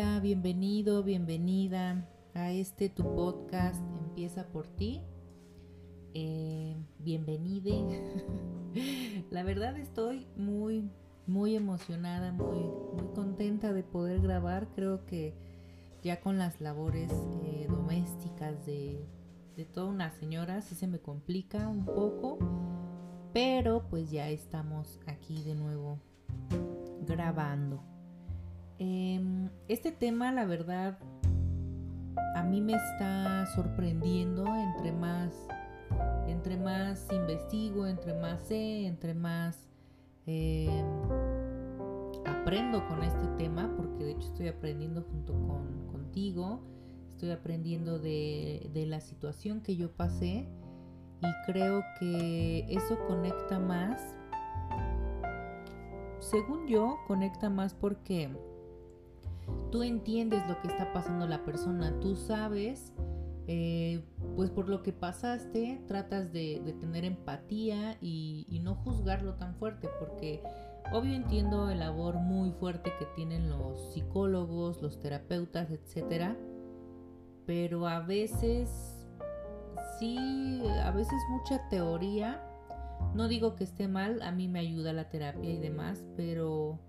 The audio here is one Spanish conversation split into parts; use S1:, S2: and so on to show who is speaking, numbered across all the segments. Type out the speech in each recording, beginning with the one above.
S1: Hola, bienvenido, bienvenida a este tu podcast Empieza por ti. Eh, bienvenide. La verdad estoy muy, muy emocionada, muy, muy contenta de poder grabar. Creo que ya con las labores eh, domésticas de, de toda una señora sí se me complica un poco. Pero pues ya estamos aquí de nuevo grabando. Em, este tema, la verdad, a mí me está sorprendiendo entre más, entre más investigo, entre más sé, entre más em, aprendo con este tema, porque de hecho estoy aprendiendo junto con, contigo, estoy aprendiendo de, de la situación que yo pasé y creo que eso conecta más, según yo, conecta más porque tú entiendes lo que está pasando la persona, tú sabes, eh, pues por lo que pasaste, tratas de, tener empatía y, no juzgarlo tan fuerte, porque obvio entiendo el labor muy fuerte que tienen los psicólogos, los terapeutas, etcétera, pero a veces sí, a veces mucha teoría. No digo que esté mal, a mí me ayuda la terapia y demás, pero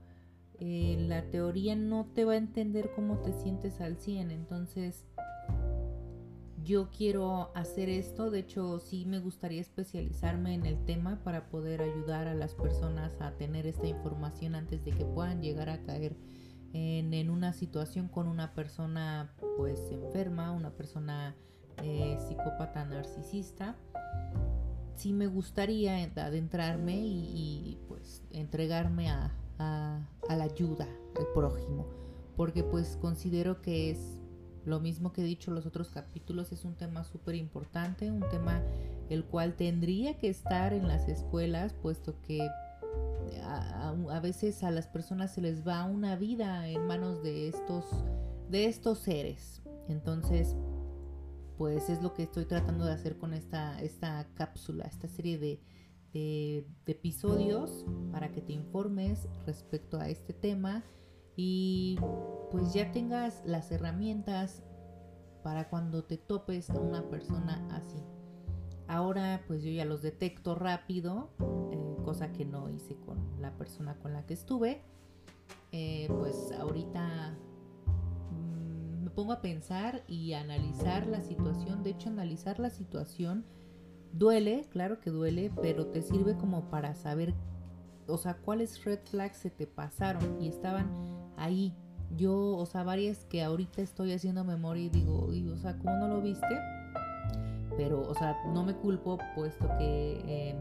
S1: eh, la teoría no te va a entender cómo te sientes al 100. Entonces, yo quiero hacer esto. De hecho, sí me gustaría especializarme en el tema para poder ayudar a las personas a tener esta información antes de que puedan llegar a caer en, una situación con una persona pues enferma, una persona eh, psicópata narcisista. Sí me gustaría adentrarme y pues entregarme a, a, la ayuda al prójimo, porque pues considero que es lo mismo que he dicho en los otros capítulos, es un tema súper importante, un tema el cual tendría que estar en las escuelas, puesto que a, a, veces a las personas se les va una vida en manos de estos, de estos seres. Entonces, pues es lo que estoy tratando de hacer con esta, esta cápsula, esta serie de, de, episodios para que te informes respecto a este tema y pues ya tengas las herramientas para cuando te topes a una persona así. Ahora pues yo ya los detecto rápido, eh, cosa que no hice con la persona con la que estuve. Eh, pues ahorita mm, me pongo a pensar y analizar la situación. De hecho, analizar la situación Duele, claro que duele, pero te sirve como para saber, o sea, cuáles red flags se te pasaron y estaban ahí. Yo, o sea, varias que ahorita estoy haciendo memoria y digo, o sea, ¿cómo no lo viste? Pero, o sea, no me culpo puesto que eh,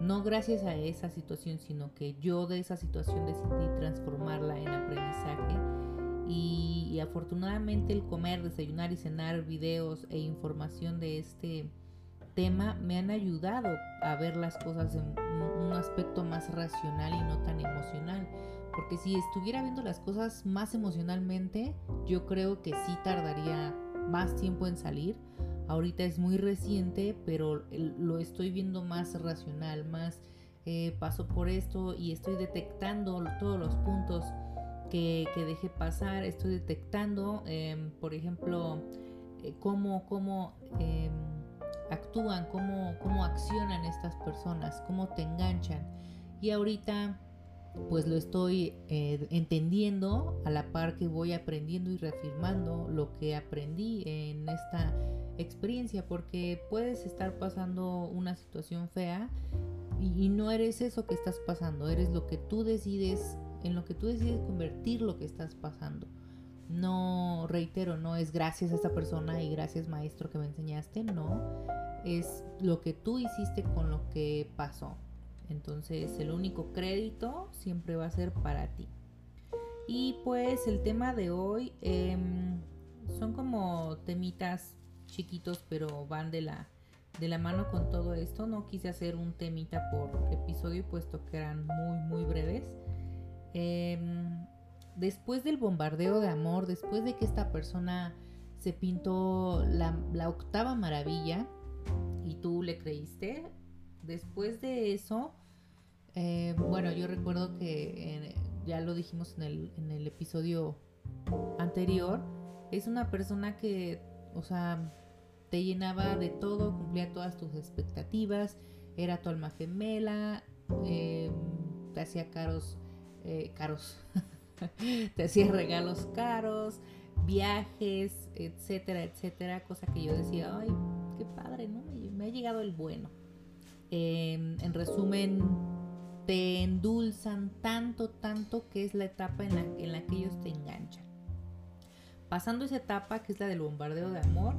S1: no gracias a esa situación, sino que yo de esa situación decidí transformarla en aprendizaje. Y, y afortunadamente el comer, desayunar y cenar videos e información de este tema me han ayudado a ver las cosas en un aspecto más racional y no tan emocional. Porque si estuviera viendo las cosas más emocionalmente, yo creo que sí tardaría más tiempo en salir. Ahorita es muy reciente, pero lo estoy viendo más racional, más eh, paso por esto y estoy detectando todos los puntos que, que dejé pasar. Estoy detectando, em, por ejemplo, eh, cómo, cómo em, actúan, cómo, cómo accionan estas personas, cómo te enganchan. Y ahorita pues lo estoy eh, entendiendo a la par que voy aprendiendo y reafirmando lo que aprendí en esta experiencia porque puedes estar pasando una situación fea y, y no eres eso que estás pasando, eres lo que tú decides, en lo que tú decides convertir lo que estás pasando. No, reitero, no es gracias a esta persona y gracias maestro que me enseñaste, no, es lo que tú hiciste con lo que pasó. Entonces el único crédito siempre va a ser para ti. Y pues el tema de hoy em, son como temitas chiquitos, pero van de la, de la mano con todo esto. No quise hacer un temita por episodio, puesto que eran muy, muy breves. Em, después del bombardeo de amor, después de que esta persona se pintó la, la octava maravilla, y tú le creíste. Después de eso, eh, bueno, yo recuerdo que ya lo dijimos en el, episodio anterior es una persona que, o sea, te llenaba de todo, cumplía todas tus expectativas, era tu alma gemela, em, te hacía caros, eh, caros, te hacía regalos caros, viajes, etcétera, etcétera, cosa que yo decía, ay, qué padre, ¿no? Me, ha llegado el bueno. Em, en resumen, te endulzan tanto, tanto que es la etapa en la, en la que ellos te enganchan. Pasando esa etapa, que es la del bombardeo de amor,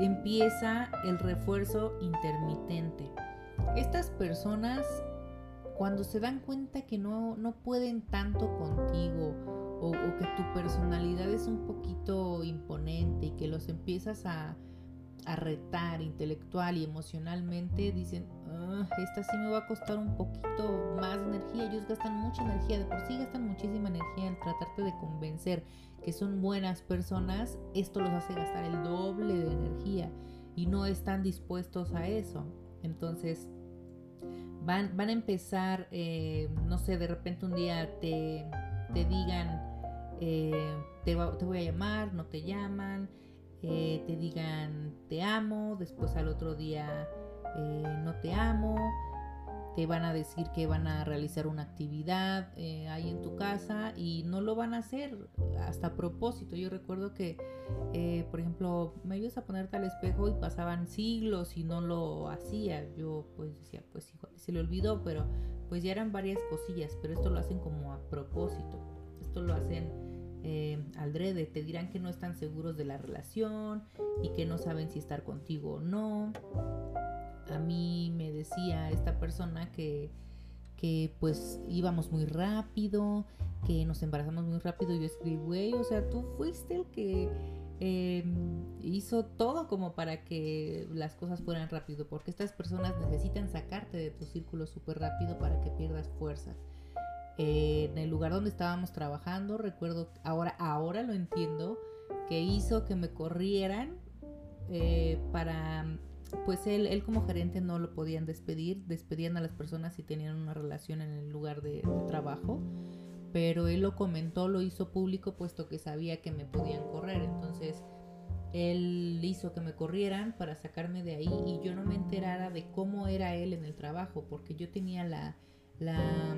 S1: empieza el refuerzo intermitente. Estas personas, cuando se dan cuenta que no, no pueden tanto contigo o, que tu personalidad es un poquito imponente y que los empiezas a, a retar intelectual y emocionalmente, dicen, ah, esta sí me va a costar un poquito más energía. Ellos gastan mucha energía, de por sí gastan muchísima energía en tratarte de convencer que son buenas personas. Esto los hace gastar el doble de energía y no están dispuestos a eso. Entonces, van, van a empezar, eh, no sé, de repente un día te, te digan, eh, te, te voy a llamar, no te llaman eh, te digan te amo, después al otro día eh, no te amo, te van a decir que van a realizar una actividad eh, ahí en tu casa y no lo van a hacer hasta a propósito. Yo recuerdo que, por ejemplo, me ayudas a ponerte al espejo y pasaban siglos y no lo hacía. Yo pues decía, pues se le olvidó, pero pues ya eran varias cosillas, pero esto lo hacen como a propósito. Esto lo hacen eh, aldrede, te dirán que no están seguros de la relación y que no saben si estar contigo o no. A mí me decía esta persona que, que pues íbamos muy rápido, que nos embarazamos muy rápido. Y yo escribí, güey, o sea, tú fuiste el que em, hizo todo como para que las cosas fueran rápido, porque estas personas necesitan sacarte de tu círculo súper rápido para que pierdas fuerzas en el lugar donde estábamos trabajando, recuerdo, ahora, ahora lo entiendo, que hizo que me corrieran eh, para, pues él, él como gerente no lo podían despedir, despedían a las personas si tenían una relación en el lugar de, trabajo, pero él lo comentó, lo hizo público puesto que sabía que me podían correr, entonces él hizo que me corrieran para sacarme de ahí y yo no me enterara de cómo era él en el trabajo, porque yo tenía la, la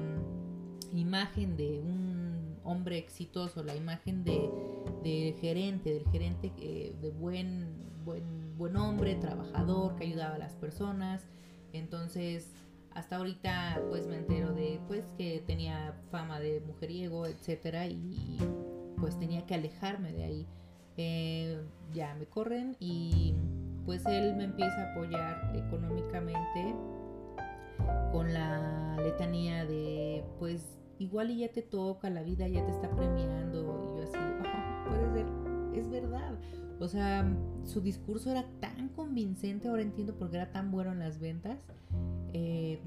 S1: imagen de un hombre exitoso, la imagen de, gerente, del gerente eh, de buen, buen, buen hombre, trabajador, que ayudaba a las personas. Entonces, hasta ahorita pues me entero de pues que tenía fama de mujeriego, etcétera, y pues tenía que alejarme de ahí. Eh, ya me corren y pues él me empieza a apoyar económicamente con la letanía de pues igual y ya te toca, la vida ya te está premiando. Y yo así, oh, puede ser, es verdad. O sea, su discurso era tan convincente, ahora entiendo por qué era tan bueno en las ventas. Eh,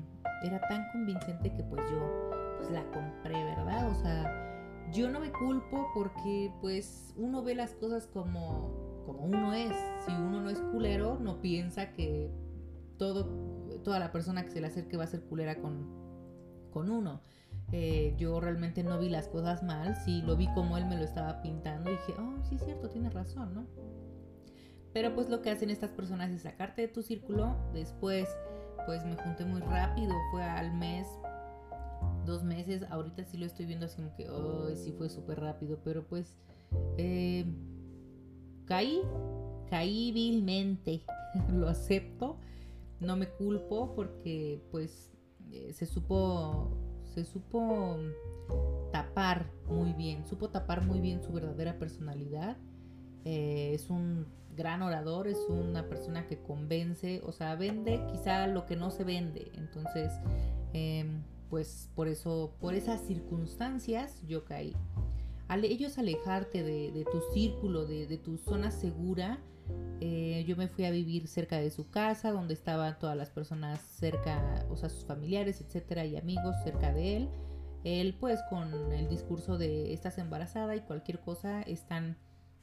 S1: era tan convincente que pues yo pues la compré, ¿verdad? O sea, yo no me culpo porque pues uno ve las cosas como, como uno es. Si uno no es culero, no piensa que toda la persona que se le acerque va a ser culera con, con uno. Eh, yo realmente no vi las cosas mal, sí lo vi como él me lo estaba pintando y dije, oh, sí, cierto, tiene razón, ¿no? Pero pues lo que hacen estas personas es sacarte de tu círculo, después pues me junté muy rápido, fue al mes, dos meses, ahorita sí lo estoy viendo así como que, oh, sí fue súper rápido, pero pues eh, caí, caí vilmente, lo acepto, no me culpo porque pues eh, se supo se supo tapar muy bien, supo tapar muy bien su verdadera personalidad. Eh, es un gran orador, es una persona que convence, o sea, vende quizá lo que no se vende. Entonces, em, pues por eso, por esas circunstancias yo caí. Al ellos alejarte de, tu círculo, de, de, tu zona segura, eh, yo me fui a vivir cerca de su casa, donde estaban todas las personas cerca, o sea, sus familiares, etcétera, y amigos cerca de él. Él, pues, con el discurso de estás embarazada y cualquier cosa, están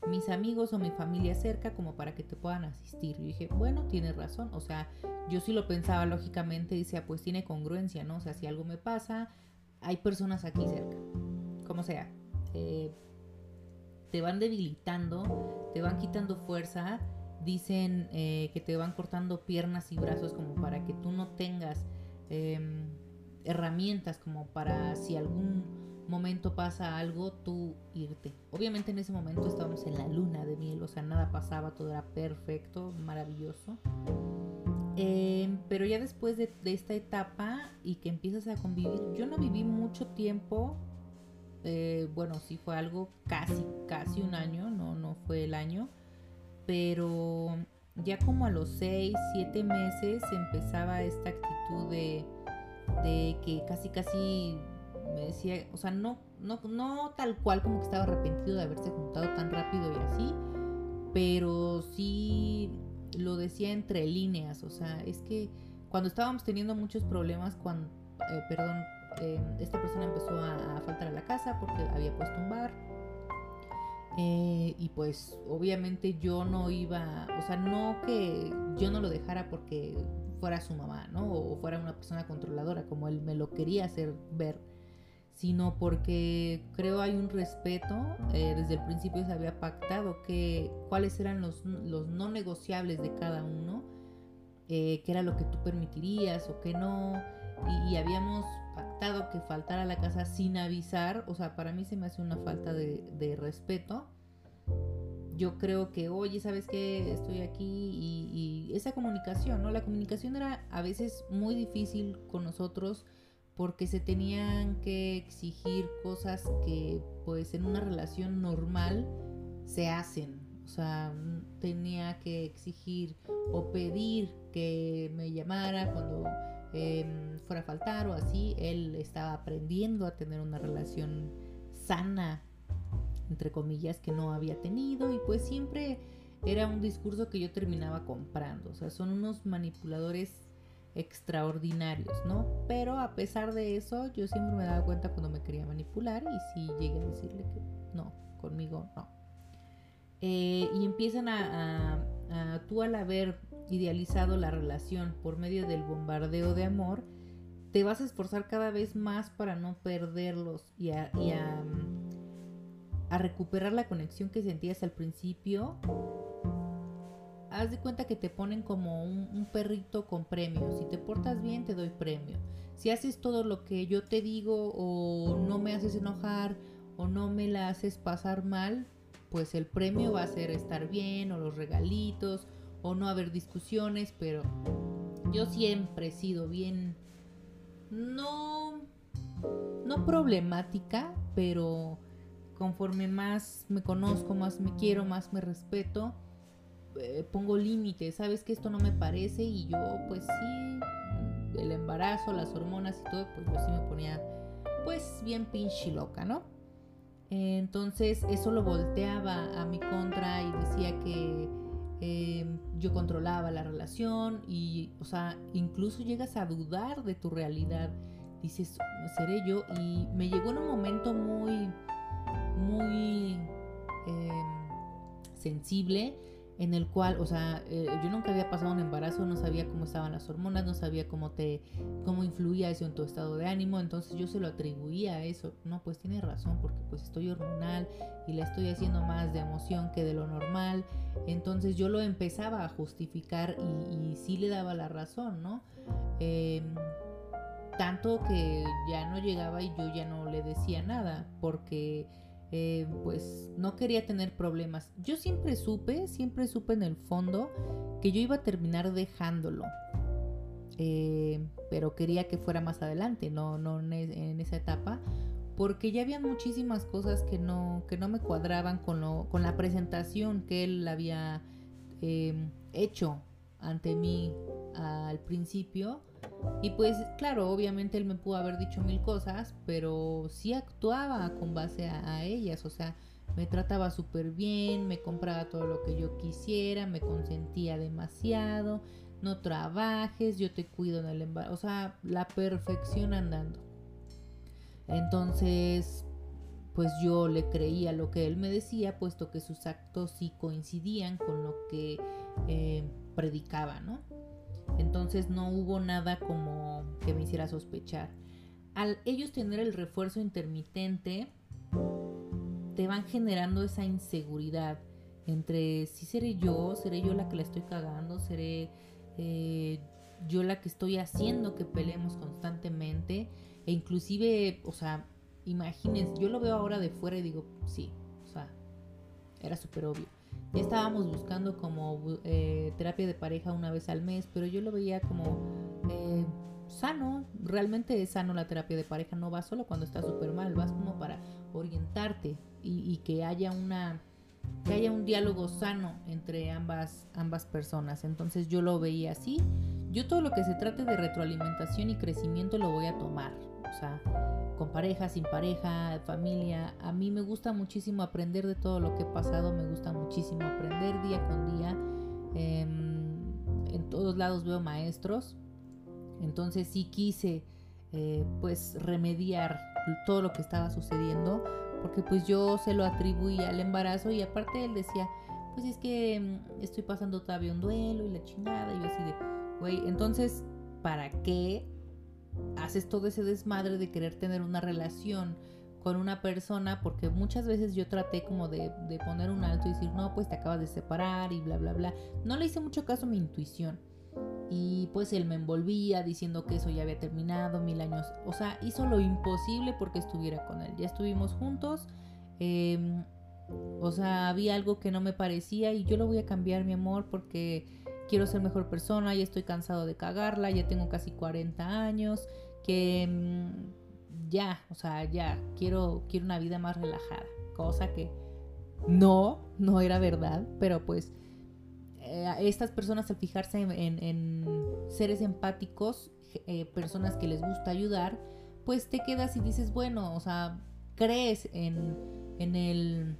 S1: mis amigos o mi familia cerca como para que te puedan asistir. Yo dije, bueno, tienes razón. O sea, yo sí lo pensaba lógicamente, decía, pues tiene congruencia, ¿no? O sea, si algo me pasa, hay personas aquí cerca. Como sea. Eh, te van debilitando, te van quitando fuerza, dicen eh, que te van cortando piernas y brazos como para que tú no tengas em, herramientas como para si algún momento pasa algo, tú irte. Obviamente en ese momento estábamos en la luna de miel, o sea, nada pasaba, todo era perfecto, maravilloso. Em, pero ya después de, esta etapa y que empiezas a convivir, yo no viví mucho tiempo, eh, bueno, sí fue algo casi, casi un año, no, no fue el año, pero ya como a los 6, 7 meses empezaba esta actitud de, de que casi, casi me decía, o sea, no, no, no tal cual como que estaba arrepentido de haberse juntado tan rápido y así, pero sí lo decía entre líneas, o sea, es que cuando estábamos teniendo muchos problemas, cuando, eh, perdón, eh, esta persona empezó a, faltar a la casa porque había puesto un bar. Eh, y pues obviamente yo no iba, o sea, no que yo no lo dejara porque fuera su mamá, ¿no? O fuera una persona controladora, como él me lo quería hacer ver sino porque creo hay un respeto. Eh, desde el principio se había pactado que cuáles eran los, los no negociables de cada uno, eh, qué era lo que tú permitirías o qué no, y, habíamos pactado que faltara a la casa sin avisar, o sea, para mí se me hace una falta de, de respeto. Yo creo que, oye, ¿sabes qué? Estoy aquí y, y esa comunicación, ¿no? La comunicación era a veces muy difícil con nosotros porque se tenían que exigir cosas que pues en una relación normal se hacen. O sea, tenía que exigir o pedir que me llamara cuando em, fuera a faltar o así. Él estaba aprendiendo a tener una relación sana, entre comillas, que no había tenido y pues siempre era un discurso que yo terminaba comprando. O sea, son unos manipuladores extraordinarios, ¿no? Pero a pesar de eso, yo siempre me daba cuenta cuando me quería manipular y sí llegué a decirle que no, conmigo no. Eh, y empiezan a, a, tú al haber idealizado la relación por medio del bombardeo de amor, te vas a esforzar cada vez más para no perderlos y a, recuperar la conexión que sentías al principio haz de cuenta que te ponen como un, perrito con premio. Si te portas bien, te doy premio. Si haces todo lo que yo te digo o no me haces enojar o no me la haces pasar mal, pues el premio va a ser estar bien o los regalitos o no haber discusiones, pero yo siempre he sido bien, no, no problemática, pero conforme más me conozco, más me quiero, más me respeto, eh, pongo límites, sabes que esto no me parece y yo pues sí, el embarazo, las hormonas y todo, pues yo sí me ponía pues bien pinche loca, ¿no? Entonces eso lo volteaba a mi contra y decía que em, yo controlaba la relación y, o sea, incluso llegas a dudar de tu realidad. Dices, seré yo. Y me llegó en un momento muy, muy em, sensible en el cual, o sea, eh, yo nunca había pasado un embarazo, no sabía cómo estaban las hormonas, no sabía cómo te, cómo influía eso en tu estado de ánimo, entonces yo se lo atribuía a eso. No, pues tiene razón, porque pues estoy hormonal y la estoy haciendo más de emoción que de lo normal. Entonces yo lo empezaba a justificar y, sí le daba la razón, ¿no? Em, tanto que ya no llegaba y yo ya no le decía nada, porque eh, pues no quería tener problemas. Yo siempre supe, siempre supe en el fondo que yo iba a terminar dejándolo. Eh, pero quería que fuera más adelante, no, no en, esa etapa, porque ya habían muchísimas cosas que no, que no me cuadraban con, lo, con la presentación que él había eh, hecho ante mí al principio y pues claro, obviamente él me pudo haber dicho mil cosas, pero sí actuaba con base a, ellas, o sea, me trataba súper bien, me compraba todo lo que yo quisiera, me consentía demasiado, no trabajes, yo te cuido en el embarazo, o sea, la perfección andando. Entonces, pues yo le creía lo que él me decía, puesto que sus actos sí coincidían con lo que eh, predicaba, ¿no? Entonces no hubo nada como que me hiciera sospechar. Al ellos tener el refuerzo intermitente, te van generando esa inseguridad entre si seré yo, seré yo la que la estoy cagando, seré eh, yo la que estoy haciendo que peleemos constantemente e inclusive, o sea, imagínense, yo lo veo ahora de fuera y digo, sí, o sea, era súper obvio. Estábamos buscando como eh, terapia de pareja una vez al mes, pero yo lo veía como eh, sano, realmente es sano la terapia de pareja, no va solo cuando está súper mal, vas como para orientarte y, que haya una que haya un diálogo sano entre ambas ambas personas. Entonces yo lo veía así. Yo todo lo que se trate de retroalimentación y crecimiento lo voy a tomar. O sea, con pareja, sin pareja, familia. A mí me gusta muchísimo aprender de todo lo que he pasado, me gusta muchísimo aprender día con día. Em, en todos lados veo maestros. Entonces sí quise eh, pues remediar todo lo que estaba sucediendo porque pues yo se lo atribuía al embarazo y aparte él decía, pues es que mm, estoy pasando todavía un duelo y la chingada y yo así de, güey, entonces, ¿para qué haces todo ese desmadre de querer tener una relación con una persona? Porque muchas veces yo traté como de, poner un alto y decir, no, pues te acabas de separar y bla, bla, bla. No le hice mucho caso a mi intuición. Y pues él me envolvía diciendo que eso ya había terminado, mil años. O sea, hizo lo imposible porque estuviera con él. Ya estuvimos juntos. Em, o sea, había algo que no me parecía y yo lo voy a cambiar, mi amor, porque quiero ser mejor persona, ya estoy cansado de cagarla, ya tengo casi 40 años, que mm, ya, o sea, ya quiero, quiero una vida más relajada. Cosa que no, no era verdad, pero pues eh, estas personas al fijarse en, seres empáticos, eh, personas que les gusta ayudar, pues te quedas y dices, bueno, o sea, crees en, el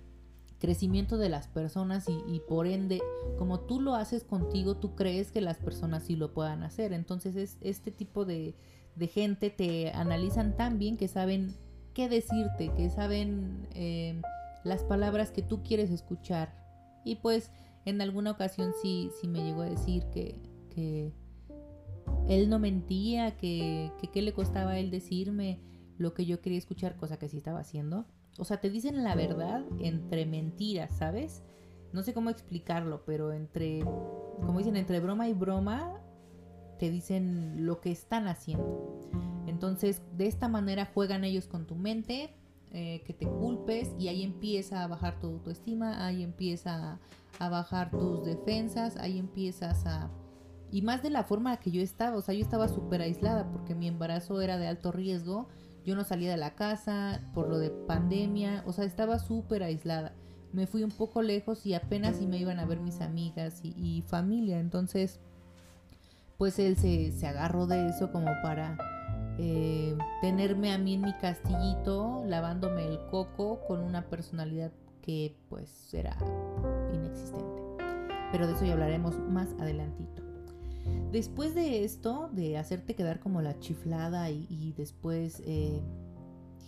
S1: crecimiento de las personas y, por ende, como tú lo haces contigo, tú crees que las personas sí lo puedan hacer. Entonces es este tipo de, gente te analizan tan bien que saben qué decirte, que saben eh, las palabras que tú quieres escuchar. Y pues en alguna ocasión sí, sí me llegó a decir que, que él no mentía, que, que qué le costaba a él decirme lo que yo quería escuchar, cosa que sí estaba haciendo. O sea, te dicen la verdad entre mentiras, ¿sabes? No sé cómo explicarlo, pero entre, como dicen, entre broma y broma, te dicen lo que están haciendo. Entonces, de esta manera juegan ellos con tu mente, eh, que te culpes y ahí empieza a bajar tu autoestima, ahí empieza a, bajar tus defensas, ahí empiezas a... Y más de la forma que yo estaba, o sea, yo estaba súper aislada porque mi embarazo era de alto riesgo, yo no salía de la casa por lo de pandemia, o sea, estaba súper aislada. Me fui un poco lejos y apenas si me iban a ver mis amigas y, familia, entonces pues él se, se agarró de eso como para eh, tenerme a mí en mi castillito lavándome el coco con una personalidad que pues era inexistente. Pero de eso ya hablaremos más adelantito. Después de esto, de hacerte quedar como la chiflada y, después eh,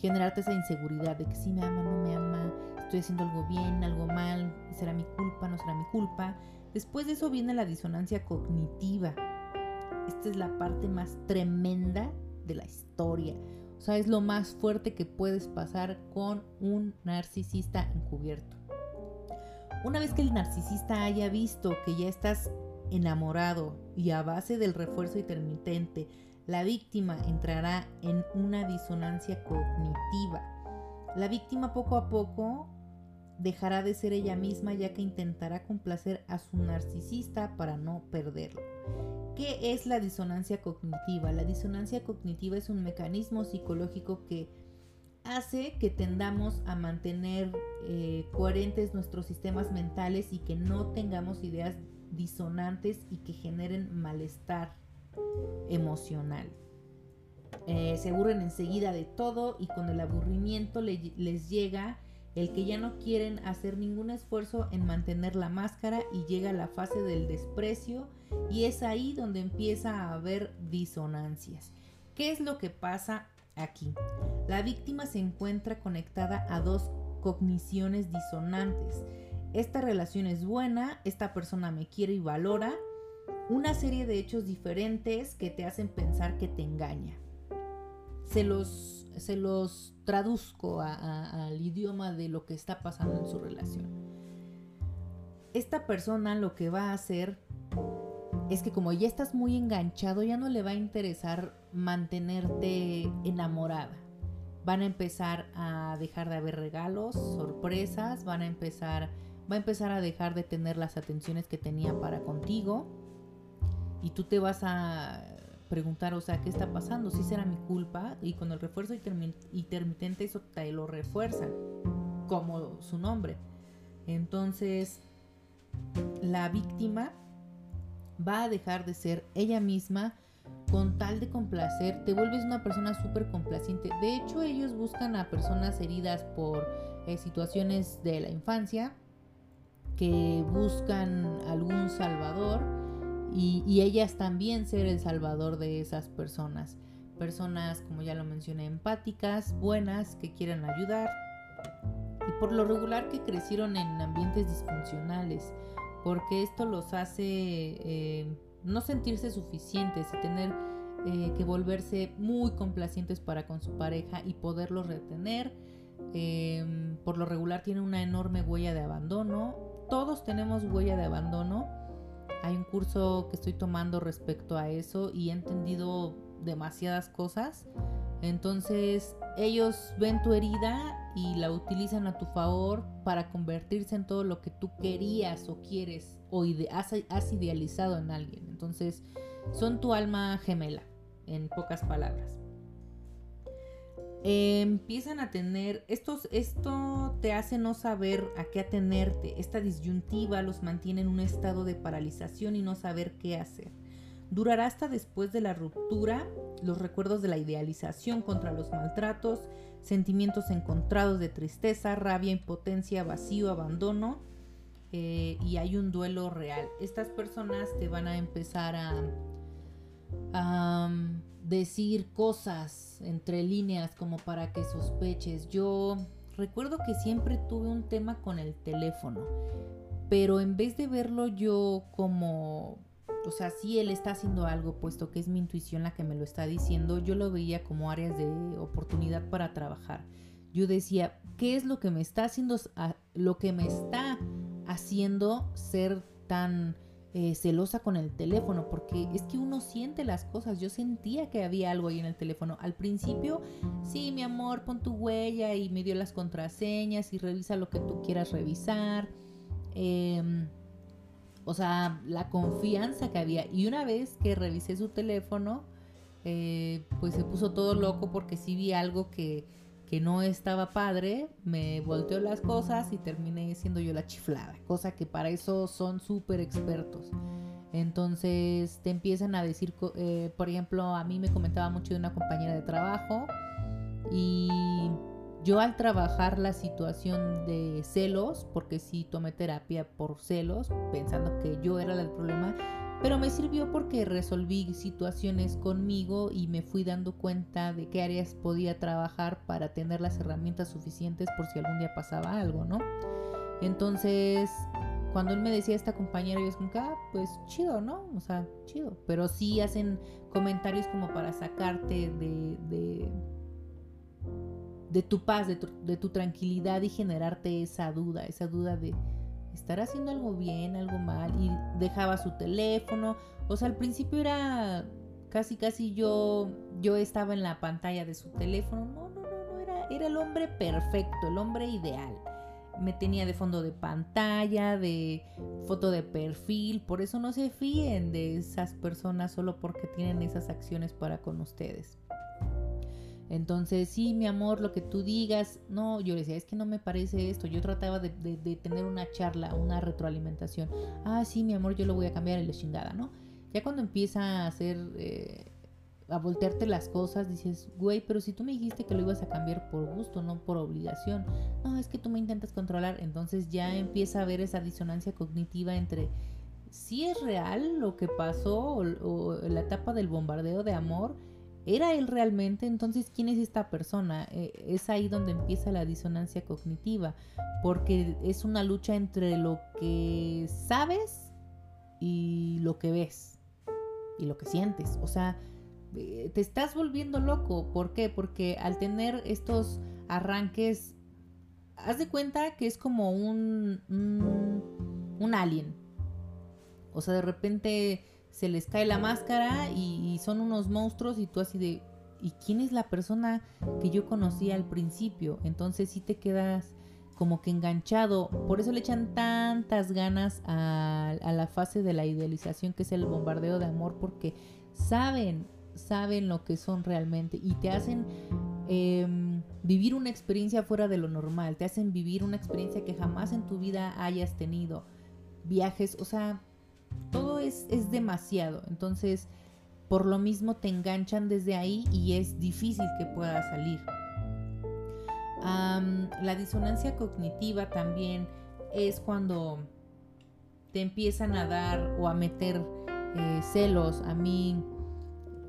S1: generarte esa inseguridad de que si me ama, no me ama, estoy haciendo algo bien, algo mal, será mi culpa, no será mi culpa. Después de eso viene la disonancia cognitiva. Esta es la parte más tremenda de la historia. O sea, es lo más fuerte que puedes pasar con un narcisista encubierto. Una vez que el narcisista haya visto que ya estás enamorado y a base del refuerzo intermitente, la víctima entrará en una disonancia cognitiva. La víctima poco a poco dejará de ser ella misma ya que intentará complacer a su narcisista para no perderlo. ¿Qué es la disonancia cognitiva? La disonancia cognitiva es un mecanismo psicológico que hace que tendamos a mantener eh, coherentes nuestros sistemas mentales y que no tengamos ideas disonantes y que generen malestar emocional. Eh, se aburren enseguida de todo y con el aburrimiento les llega el que ya no quieren hacer ningún esfuerzo en mantener la máscara y llega la fase del desprecio y es ahí donde empieza a haber disonancias. ¿Qué es lo que pasa aquí? La víctima se encuentra conectada a dos cogniciones disonantes. Esta relación es buena, esta persona me quiere y valora, una serie de hechos diferentes que te hacen pensar que te engaña. Se los se los traduzco al idioma de lo que está pasando en su relación. Esta persona lo que va a hacer es que como ya estás muy enganchado, ya no le va a interesar mantenerte enamorada. Van a empezar a dejar de haber regalos, sorpresas, van a empezar, va a empezar a dejar de tener las atenciones que tenía para contigo. Y tú te vas a preguntar, o sea, ¿qué está pasando? Si será mi culpa y con el refuerzo intermitente eso te lo refuerza, como su nombre. Entonces, la víctima va a dejar de ser ella misma con tal de complacer, te vuelves una persona súper complaciente. De hecho, ellos buscan a personas heridas por eh, situaciones de la infancia, que buscan algún salvador y, ellas también ser el salvador de esas personas. Personas, como ya lo mencioné, empáticas, buenas, que quieran ayudar. Y por lo regular que crecieron en ambientes disfuncionales, porque esto los hace eh, no sentirse suficientes y tener eh, que volverse muy complacientes para con su pareja y poderlos retener. Em, por lo regular tiene una enorme huella de abandono. Todos tenemos huella de abandono hay un curso que estoy tomando respecto a eso y he entendido demasiadas cosas. Entonces ellos ven tu herida y la utilizan a tu favor para convertirse en todo lo que tú querías o quieres o has, idealizado en alguien. Entonces son tu alma gemela, en pocas palabras empiezan a tener, estos, esto te hace no saber a qué atenerte, esta disyuntiva los mantiene en un estado de paralización y no saber qué hacer. Durará hasta después de la ruptura los recuerdos de la idealización contra los maltratos, sentimientos encontrados de tristeza, rabia, impotencia, vacío, abandono eh, y hay un duelo real. Estas personas te van a empezar a, a decir cosas entre líneas como para que sospeches. Yo recuerdo que siempre tuve un tema con el teléfono, pero en vez de verlo yo como, o sea, si él está haciendo algo, puesto que es mi intuición la que me lo está diciendo, yo lo veía como áreas de oportunidad para trabajar. Yo decía, ¿qué es lo que me está haciendo, lo que me está haciendo ser tan eh, celosa con el teléfono, porque es que uno siente las cosas. Yo sentía que había algo ahí en el teléfono. Al principio, sí, mi amor, pon tu huella y me dio las contraseñas y revisa lo que tú quieras revisar. Em, o sea, la confianza que había. Y una vez que revisé su teléfono, eh, pues se puso todo loco porque sí vi algo que que no estaba padre, me volteó las cosas y terminé siendo yo la chiflada, cosa que para eso son súper expertos. Entonces te empiezan a decir, eh, por ejemplo, a mí me comentaba mucho de una compañera de trabajo y yo al trabajar la situación de celos, porque sí tomé terapia por celos, pensando que yo era el problema, pero me sirvió porque resolví situaciones conmigo y me fui dando cuenta de qué áreas podía trabajar para tener las herramientas suficientes por si algún día pasaba algo, ¿no? Entonces, cuando él me decía esta compañera, yo es como, ah, pues chido, ¿no? O sea, chido. Pero sí hacen comentarios como para sacarte de, de, de tu paz, de tu, de tu tranquilidad y generarte esa duda, esa duda de estar haciendo algo bien, algo mal, y dejaba su teléfono. O sea, al principio era casi, casi yo, yo estaba en la pantalla de su teléfono. No, no, no, no, era, era el hombre perfecto, el hombre ideal. Me tenía de fondo de pantalla, de foto de perfil. Por eso no se fíen de esas personas solo porque tienen esas acciones para con ustedes. Entonces, sí, mi amor, lo que tú digas, no, yo le decía, es que no me parece esto. Yo trataba de, tener una charla, una retroalimentación. Ah, sí, mi amor, yo lo voy a cambiar en la chingada, ¿no? Ya cuando empieza a hacer, eh, a voltearte las cosas, dices, güey, pero si tú me dijiste que lo ibas a cambiar por gusto, no por obligación. No, es que tú me intentas controlar. Entonces ya empieza a haber esa disonancia cognitiva entre si es real lo que pasó o la etapa del bombardeo de amor ¿Era él realmente? Entonces, ¿quién es esta persona? Eh, es ahí donde empieza la disonancia cognitiva, porque es una lucha entre lo que sabes y lo que ves y lo que sientes. O sea, eh, te estás volviendo loco. ¿Por qué? Porque al tener estos arranques, haz de cuenta que es como un, un, alien. O sea, de repente se les cae la máscara y, son unos monstruos y tú así de, ¿y quién es la persona que yo conocí al principio? Entonces sí te quedas como que enganchado. Por eso le echan tantas ganas a, a, la fase de la idealización que es el bombardeo de amor porque saben, saben lo que son realmente y te hacen em, vivir una experiencia fuera de lo normal, te hacen vivir una experiencia que jamás en tu vida hayas tenido. Viajes, o sea, todo es, es demasiado. Entonces, por lo mismo te enganchan desde ahí y es difícil que puedas salir. la disonancia cognitiva también es cuando te empiezan a dar o a meter eh, celos. A mí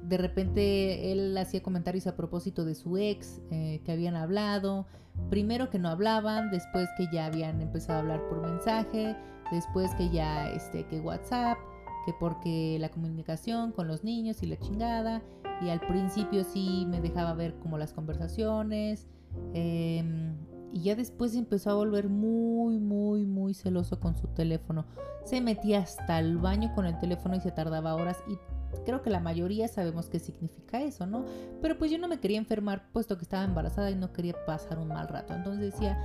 S1: de repente él hacía comentarios a propósito de su ex, eh, que habían hablado, primero que no hablaban, después que ya habían empezado a hablar por mensaje, después que ya, este, que WhatsApp, que porque la comunicación con los niños y la chingada, y al principio sí me dejaba ver como las conversaciones, em, y ya después empezó a volver muy, muy, muy celoso con su teléfono. Se metía hasta el baño con el teléfono y se tardaba horas y creo que la mayoría sabemos qué significa eso, ¿no? Pero pues yo no me quería enfermar puesto que estaba embarazada y no quería pasar un mal rato. Entonces decía,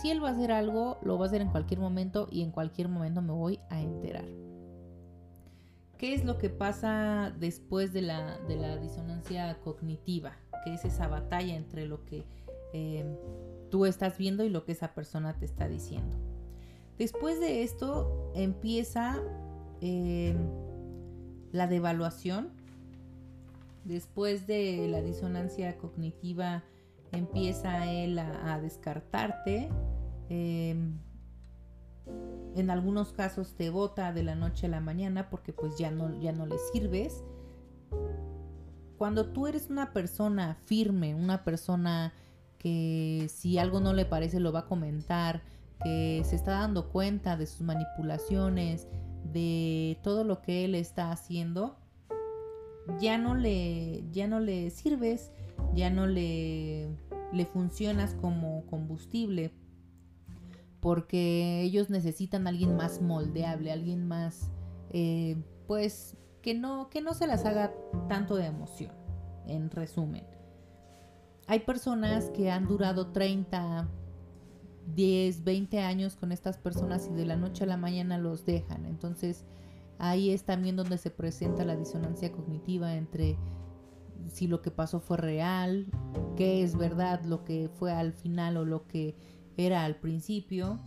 S1: si él va a hacer algo, lo va a hacer en cualquier momento y en cualquier momento me voy a enterar. ¿Qué es lo que pasa después de la, de la disonancia cognitiva? Que es esa batalla entre lo que eh, tú estás viendo y lo que esa persona te está diciendo. Después de esto empieza... Eh, la devaluación. Después de la disonancia cognitiva empieza él a, descartarte. Em, en algunos casos te bota de la noche a la mañana porque pues ya no, ya no le sirves. Cuando tú eres una persona firme, una persona que si algo no le parece lo va a comentar, que se está dando cuenta de sus manipulaciones, de todo lo que él está haciendo, ya no le, ya no le sirves, ya no le, le funcionas como combustible, porque ellos necesitan alguien más moldeable, alguien más, eh, pues, que no, que no se las haga tanto de emoción, en resumen. Hay personas que han durado 30, 10, 20 años con estas personas y de la noche a la mañana los dejan. Entonces ahí es también donde se presenta la disonancia cognitiva entre si lo que pasó fue real, qué es verdad, lo que fue al final o lo que era al principio.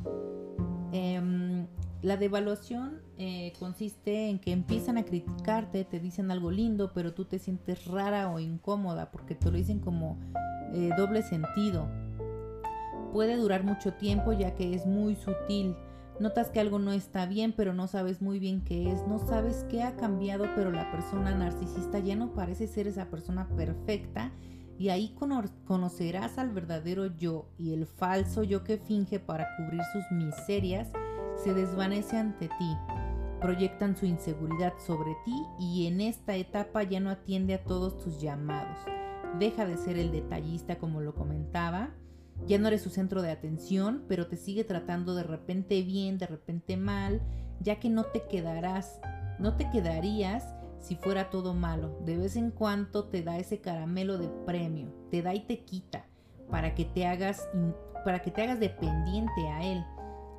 S1: Em, la devaluación eh, consiste en que empiezan a criticarte, te dicen algo lindo, pero tú te sientes rara o incómoda porque te lo dicen como eh, doble sentido Puede durar mucho tiempo ya que es muy sutil. Notas que algo no está bien, pero no sabes muy bien qué es. No sabes qué ha cambiado, pero la persona narcisista ya no parece ser esa persona perfecta. Y ahí conocerás al verdadero yo y el falso yo que finge para cubrir sus miserias se desvanece ante ti. Proyectan su inseguridad sobre ti y en esta etapa ya no atiende a todos tus llamados. Deja de ser el detallista como lo comentaba ya no eres su centro de atención, pero te sigue tratando de repente bien, de repente mal, ya que no te quedarás, no te quedarías si fuera todo malo. De vez en cuando te da ese caramelo de premio, te da y te quita para que te hagas para que te hagas dependiente a él,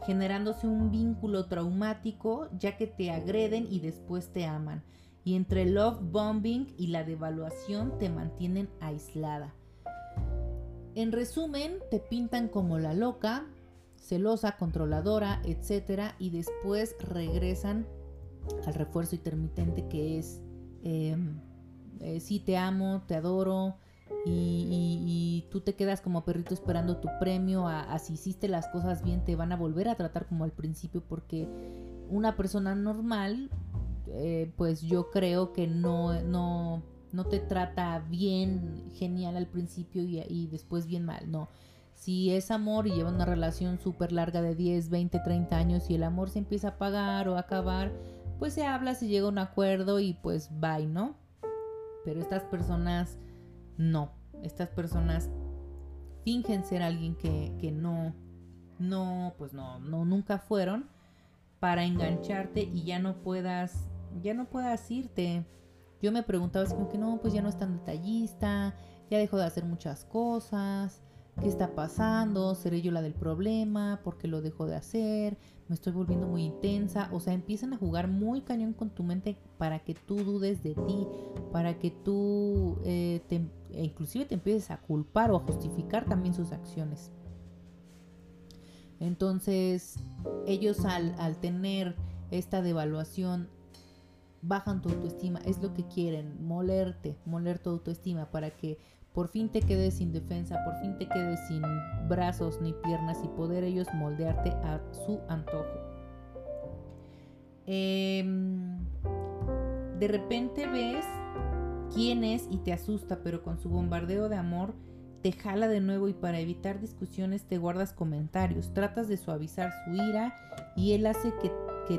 S1: generándose un vínculo traumático ya que te agreden y después te aman. Y entre el love bombing y la devaluación te mantienen aislada. En resumen, te pintan como la loca, celosa, controladora, etc. Y después regresan al refuerzo intermitente que es, em, eh, sí te amo, te adoro. Y, tú te quedas como perrito esperando tu premio, a, si hiciste las cosas bien te van a volver a tratar como al principio porque una persona normal, eh, pues yo creo que no, no, no te trata bien, genial al principio y, después bien mal, no. Si es amor y lleva una relación súper larga de 10, 20, 30 años y el amor se empieza a apagar o a acabar, pues se habla, se llega a un acuerdo y pues bye, ¿no? Pero estas personas no. Estas personas fingen ser alguien que, que no, no, pues no, no, nunca fueron para engancharte y ya no puedas, ya no puedas irte. Yo me preguntaba, es como que no, pues ya no es tan detallista, ya dejó de hacer muchas cosas, ¿qué está pasando? ¿Seré yo la del problema? ¿Por qué lo dejó de hacer? Me estoy volviendo muy intensa. O sea, empiezan a jugar muy cañón con tu mente para que tú dudes de ti, para que tú eh, e inclusive te empieces a culpar o a justificar también sus acciones. Entonces, ellos al, tener esta devaluación bajan tu autoestima, es lo que quieren, molerte, moler tu autoestima para que por fin te quedes sin defensa, por fin te quedes sin brazos ni piernas y poder ellos moldearte a su antojo. Em, de repente ves quién es y te asusta, pero con su bombardeo de amor te jala de nuevo y para evitar discusiones te guardas comentarios, tratas de suavizar su ira y él hace que,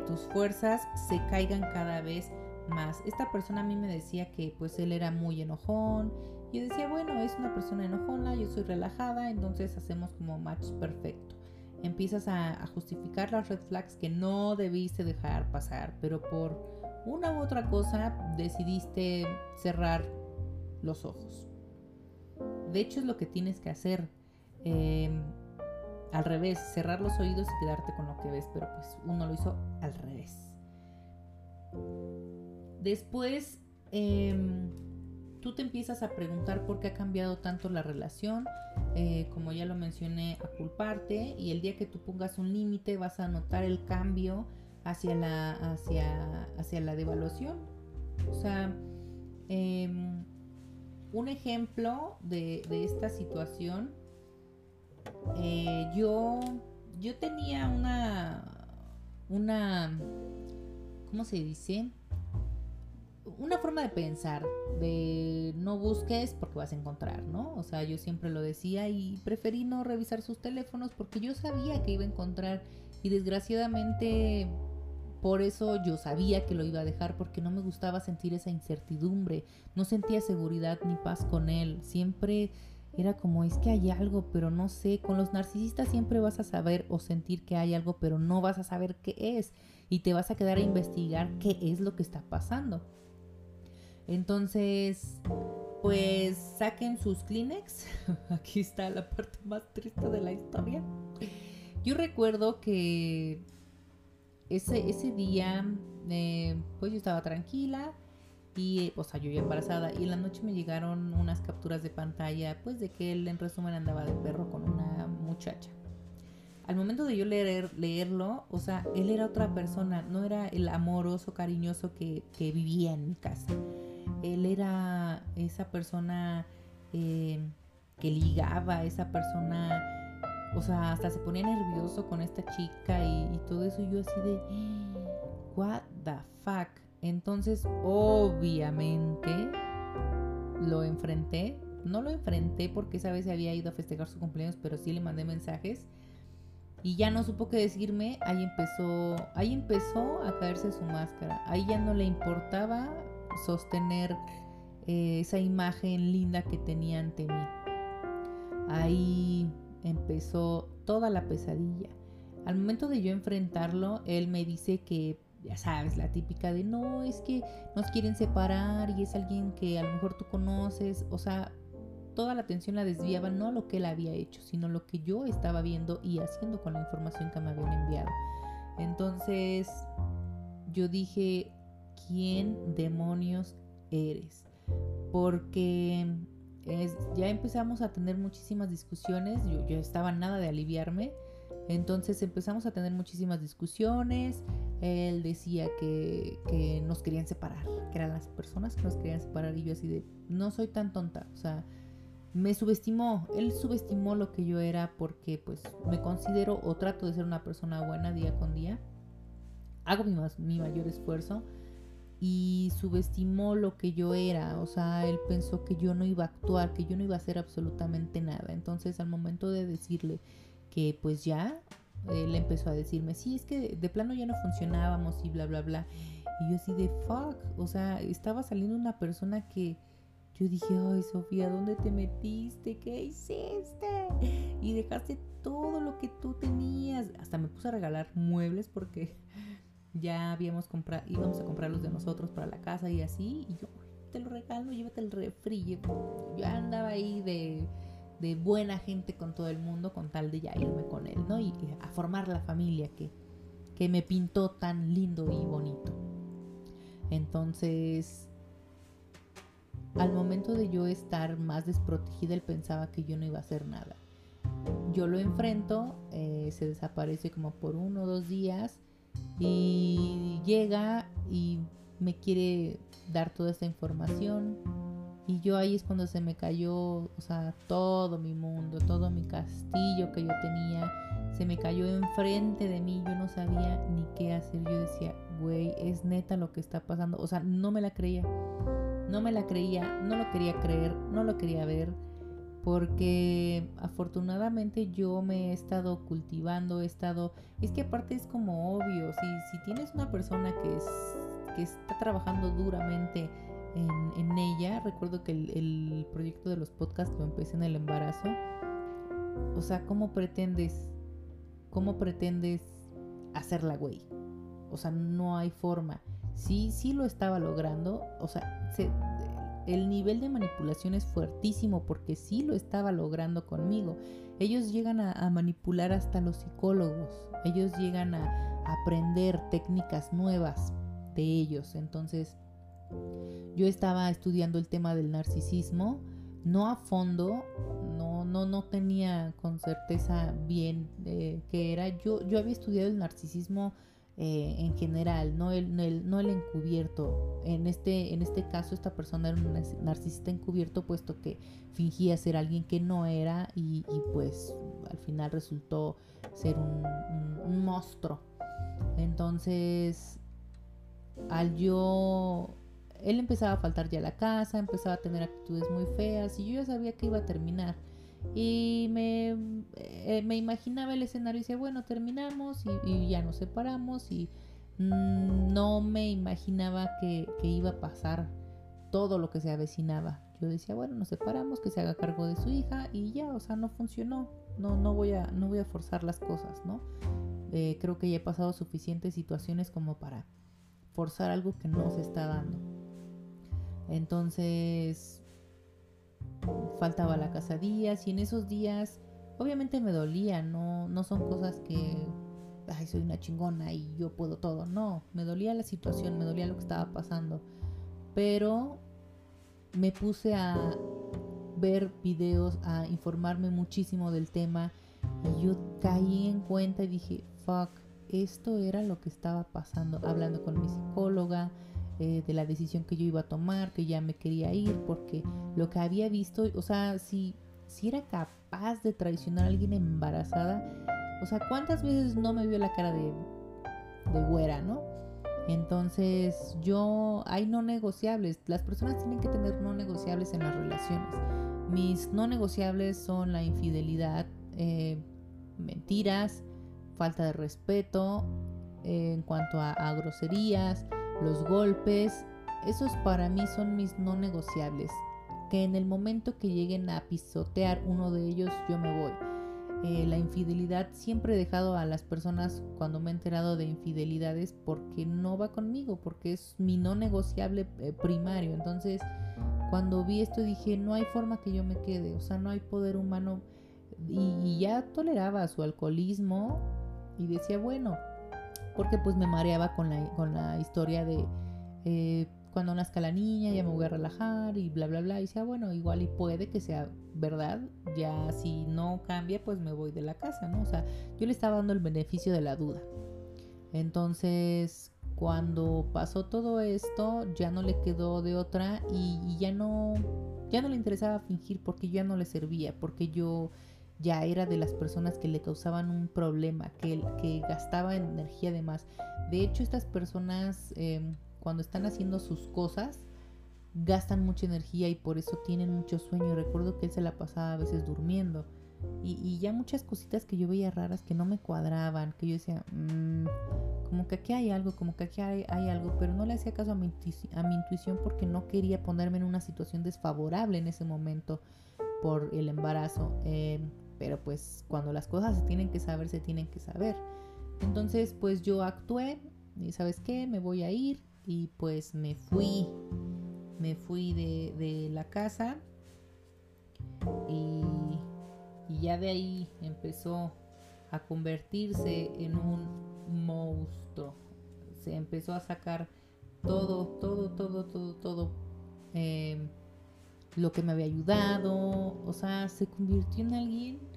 S1: tus fuerzas se caigan cada vez más. Esta persona a mí me decía que pues él era muy enojón. Yo decía, bueno, es una persona enojona, yo soy relajada, entonces hacemos como match perfecto. Empiezas a, a justificar las red flags que no debiste dejar pasar, pero por una u otra cosa decidiste cerrar los ojos. De hecho es lo que tienes que hacer. Em, al revés, cerrar los oídos y quedarte con lo que ves, pero pues uno lo hizo al revés. Después, em, tú te empiezas a preguntar por qué ha cambiado tanto la relación, eh, como ya lo mencioné, a culparte y el día que tú pongas un límite vas a notar el cambio hacia la, hacia, hacia la devaluación. O sea, em, un ejemplo de, esta situación, eh, yo, yo tenía una, una, ¿cómo se dice? Una forma de pensar, de no busques porque vas a encontrar, ¿no? O sea, yo siempre lo decía y preferí no revisar sus teléfonos porque yo sabía que iba a encontrar y desgraciadamente por eso yo sabía que lo iba a dejar porque no me gustaba sentir esa incertidumbre, no sentía seguridad ni paz con él, siempre era como es que hay algo, pero no sé, con los narcisistas siempre vas a saber o sentir que hay algo, pero no vas a saber qué es y te vas a quedar a investigar qué es lo que está pasando. Entonces, pues saquen sus Kleenex. Aquí está la parte más triste de la historia. Yo recuerdo que ese, ese día, eh, pues yo estaba tranquila y, o sea, yo ya embarazada y en la noche me llegaron unas capturas de pantalla, pues de que él en resumen andaba de perro con una muchacha. Al momento de yo leer, leerlo, o sea, él era otra persona, no era el amoroso, cariñoso que, vivía en mi casa. Él era esa persona eh, que ligaba, esa persona o sea, hasta se ponía nervioso con esta chica y, todo eso. Y yo así de, what the fuck. Entonces, obviamente, lo enfrenté. No lo enfrenté porque esa vez había ido a festejar su cumpleaños, pero sí le mandé mensajes. Y ya no supo qué decirme. Ahí empezó, ahí empezó a caerse su máscara. Ahí ya no le importaba sostener eh, esa imagen linda que tenía ante mí. Ahí empezó toda la pesadilla. Al momento de yo enfrentarlo, él me dice que, ya sabes, la típica de no, es que nos quieren separar y es alguien que a lo mejor tú conoces. O sea, toda la atención la desviaba no a lo que él había hecho, sino lo que yo estaba viendo y haciendo con la información que me habían enviado. Entonces, yo dije, ¿quién demonios eres? Porque ya empezamos a tener muchísimas discusiones, yo, yo estaba nada de aliviarme, entonces empezamos a tener muchísimas discusiones, él decía que, que, nos querían separar, que eran las personas que nos querían separar y yo así de, no soy tan tonta, o sea, me subestimó, él subestimó lo que yo era porque pues me considero o trato de ser una persona buena día con día, hago mi, mi mayor esfuerzo, y subestimó lo que yo era, o sea, él pensó que yo no iba a actuar, que yo no iba a hacer absolutamente nada. Entonces al momento de decirle que pues ya, él empezó a decirme, sí, es que de plano ya no funcionábamos y bla, bla, bla. Y yo así de fuck, o sea, estaba saliendo una persona que, Yo dije, ay Sofía, ¿dónde te metiste? ¿Qué hiciste? Y dejaste todo lo que tú tenías. Hasta me puse a regalar muebles porque ya habíamos comprado, íbamos a comprar los de nosotros para la casa y así. Y yo, te lo regalo, llévate el refri. Yo andaba ahí de, de buena gente con todo el mundo con tal de ya irme con él, ¿no? Y, a formar la familia que, que me pintó tan lindo y bonito. Entonces, al momento de yo estar más desprotegida, él pensaba que yo no iba a hacer nada. Yo lo enfrento, eh, se desaparece como por uno o dos días y llega y me quiere dar toda esta información. Y yo ahí es cuando se me cayó, o sea, todo mi mundo, todo mi castillo que yo tenía, se me cayó enfrente de mí. Yo no sabía ni qué hacer. Yo decía, güey, es neta lo que está pasando. O sea, no me la creía. No me la creía, no lo quería creer, no lo quería ver. Porque afortunadamente yo me he estado cultivando, he estado... Es que aparte es como obvio, si, si tienes una persona que es que está trabajando duramente en, ella. Recuerdo que el, proyecto de los podcasts lo empecé en el embarazo. O sea, ¿cómo pretendes, cómo pretendes hacerla, güey? O sea, no hay forma. Sí, sí lo estaba logrando. O sea, el nivel de manipulación es fuertísimo porque sí lo estaba logrando conmigo. Ellos llegan a manipular hasta los psicólogos. Ellos llegan a aprender técnicas nuevas de ellos. Entonces, yo estaba estudiando el tema del narcisismo, no a fondo, no, no, no tenía con certeza bien eh, qué era. Yo, yo había estudiado el narcisismo eh, en general, no el, no el, encubierto. En este, en este caso, esta persona era un narcisista encubierto, puesto que fingía ser alguien que no era y, pues al final resultó ser un monstruo. Entonces, al yo él empezaba a faltar ya a la casa, empezaba a tener actitudes muy feas y yo ya sabía que iba a terminar. Y me, eh, me imaginaba el escenario y decía, bueno, terminamos y, ya nos separamos y mm, no me imaginaba que, iba a pasar todo lo que se avecinaba. Yo decía, bueno, nos separamos, que se haga cargo de su hija y ya, o sea, no funcionó. No, no, voy, a, no voy a forzar las cosas, ¿no? Eh, creo que ya he pasado suficientes situaciones como para forzar algo que no se está dando. Entonces, faltaba la casa días y en esos días, obviamente me dolía, no, no son cosas que, soy una chingona y yo puedo todo, no, me dolía la situación, me dolía lo que estaba pasando, pero me puse a ver videos, a informarme muchísimo del tema y yo caí en cuenta y dije, fuck, esto era lo que estaba pasando, hablando con mi psicóloga, eh, de la decisión que yo iba a tomar, que ya me quería ir, porque lo que había visto, o sea, si, si era capaz de traicionar a alguien embarazada, o sea, ¿cuántas veces no me vio la cara de, de güera, no? Entonces, yo, hay no negociables. Las personas tienen que tener no negociables en las relaciones. Mis no negociables son la infidelidad, eh, mentiras, falta de respeto, eh, en cuanto a groserías, los golpes, esos para mí son mis no negociables, que en el momento que lleguen a pisotear uno de ellos yo me voy. Eh, la infidelidad siempre he dejado a las personas cuando me he enterado de infidelidades porque no va conmigo, porque es mi no negociable eh, primario. Entonces, cuando vi esto dije, no hay forma que yo me quede, o sea, no hay poder humano. Y, ya toleraba su alcoholismo y decía, bueno, porque pues me mareaba con la, con la historia de eh, cuando nazca la niña ya me voy a relajar y bla bla bla. Y decía bueno igual y puede que sea verdad ya si no cambia pues me voy de la casa no o sea yo le estaba dando el beneficio de la duda. Entonces cuando pasó todo esto ya no le quedó de otra y, y ya no ya no le interesaba fingir porque ya no le servía porque yo ya era de las personas que le causaban un problema, que, que gastaba energía de más. De hecho, estas personas em, cuando están haciendo sus cosas gastan mucha energía y por eso tienen mucho sueño. Recuerdo que él se la pasaba a veces durmiendo. Y, ya muchas cositas que yo veía raras que no me cuadraban, que yo decía, mmm, como que aquí hay algo, como que aquí hay, algo, pero no le hacía caso a mi, a intuición porque no quería ponerme en una situación desfavorable en ese momento por el embarazo. Eh, pero pues cuando las cosas se tienen que saber, se tienen que saber. Entonces pues yo actué y sabes qué, me voy a ir y pues me fui, me fui de, de la casa y, y ya de ahí empezó a convertirse en un monstruo. Se empezó a sacar todo, todo, todo, todo, todo em, lo que me había ayudado. O sea, se convirtió en alguien.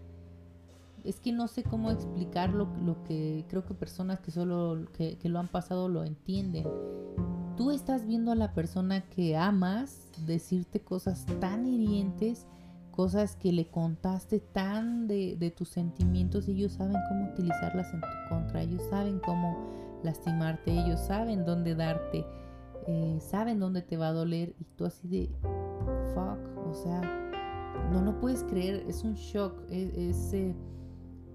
S1: Es que no sé cómo explicarlo, lo que creo que personas que solo que, que lo han pasado lo entienden. Tú estás viendo a la persona que amas decirte cosas tan hirientes cosas que le contaste tan de, tus sentimientos, ellos saben cómo utilizarlas en tu contra, ellos saben cómo lastimarte, ellos saben dónde darte, eh, saben dónde te va a doler y tú así de fuck, o sea, no lo puedes creer, es un shock, es, eh,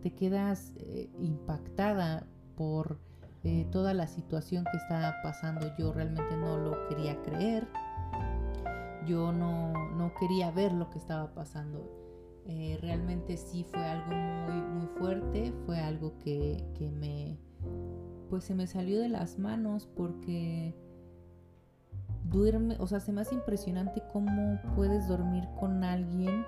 S1: te quedas eh, impactada por toda la situación que está pasando, yo realmente no lo quería creer. Yo no, no quería ver lo que estaba pasando. Eh, realmente sí fue algo muy, muy fuerte, fue algo que, que me, pues se me salió de las manos porque duerme, o sea, se me hace impresionante cómo puedes dormir con alguien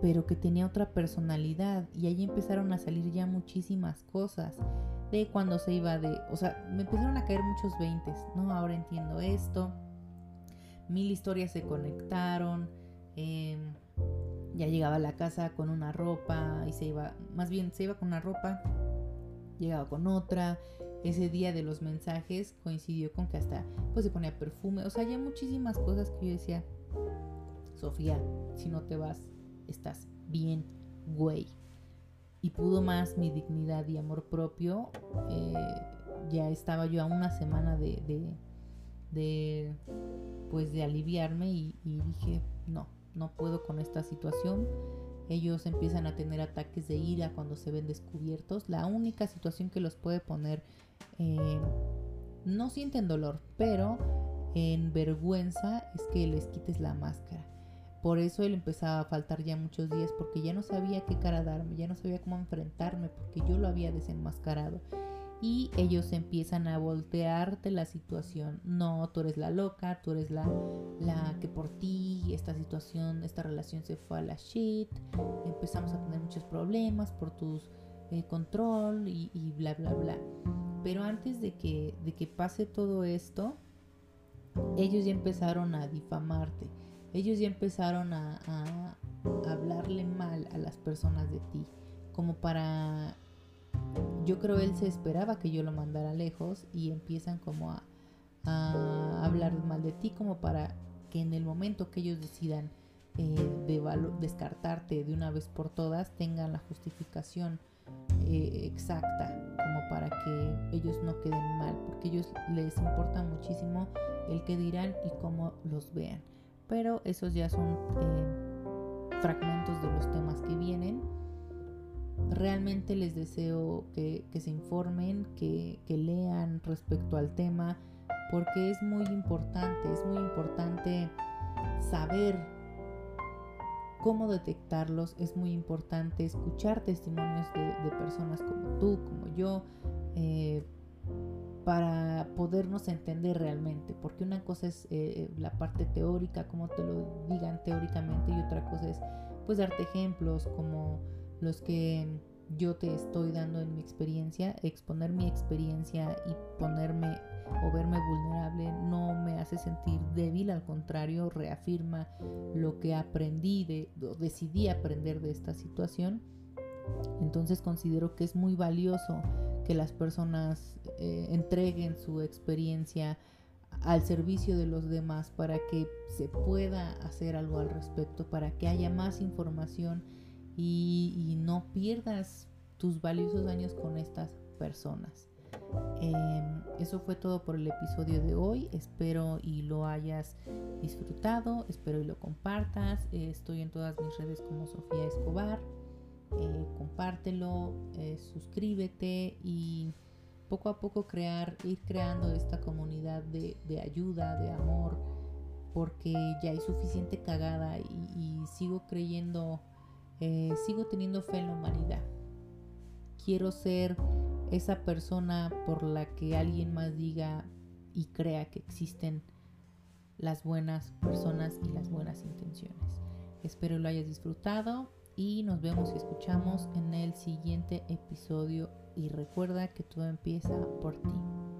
S1: pero que tenía otra personalidad y ahí empezaron a salir ya muchísimas cosas de cuando se iba de, o sea, me empezaron a caer muchos veintes, ¿no? Ahora entiendo esto, mil historias se conectaron. Em, ya llegaba a la casa con una ropa y se iba, más bien se iba con una ropa, llegaba con otra. Ese día de los mensajes coincidió con que hasta pues se ponía perfume. O sea, hay muchísimas cosas que yo decía, Sofía, si no te vas, estás bien, güey. Y pudo más mi dignidad y amor propio. Eh, ya estaba yo a una semana de, de pues de aliviarme y, dije, no, no puedo con esta situación. Ellos empiezan a tener ataques de ira cuando se ven descubiertos. La única situación que los puede poner, eh, no sienten dolor, pero en vergüenza es que les quites la máscara. Por eso él empezaba a faltar ya muchos días porque ya no sabía qué cara darme, ya no sabía cómo enfrentarme porque yo lo había desenmascarado y ellos empiezan a voltearte la situación. No, tú eres la loca, tú eres la, la que por ti esta situación, esta relación se fue a la shit. Empezamos a tener muchos problemas por tu eh, control y, bla, bla, bla. Pero antes de que, de que pase todo esto, ellos ya empezaron a difamarte. Ellos ya empezaron a, hablarle mal a las personas de ti. Como para yo creo él se esperaba que yo lo mandara lejos y empiezan como a, hablar mal de ti como para que en el momento que ellos decidan eh, de descartarte de una vez por todas tengan la justificación eh, exacta como para que ellos no queden mal porque ellos les importa muchísimo el que dirán y cómo los vean pero esos ya son eh, fragmentos de los temas que vienen. Realmente les deseo que, se informen, que, lean respecto al tema, porque es muy importante, es muy importante saber cómo detectarlos, es muy importante escuchar testimonios de, personas como tú, como yo, eh, para podernos entender realmente, porque una cosa es eh, la parte teórica, como te lo digan teóricamente, y otra cosa es pues darte ejemplos como los que yo te estoy dando en mi experiencia, exponer mi experiencia y ponerme o verme vulnerable no me hace sentir débil, al contrario, reafirma lo que aprendí de, o decidí aprender de esta situación. Entonces considero que es muy valioso que las personas eh, entreguen su experiencia al servicio de los demás para que se pueda hacer algo al respecto, para que haya más información y, no pierdas tus valiosos años con estas personas. Em, eso fue todo por el episodio de hoy. Espero y lo hayas disfrutado. Espero y lo compartas. estoy en todas mis redes como Sofía Escobar. Eh, compártelo, eh, suscríbete y poco a poco crear, ir creando esta comunidad de, ayuda, de amor, porque ya hay suficiente cagada y, sigo creyendo, eh, sigo teniendo fe en la humanidad. Quiero ser esa persona por la que alguien más diga y crea que existen las buenas personas y las buenas intenciones. Espero lo hayas disfrutado y nos vemos y escuchamos en el siguiente episodio y recuerda que todo empieza por ti.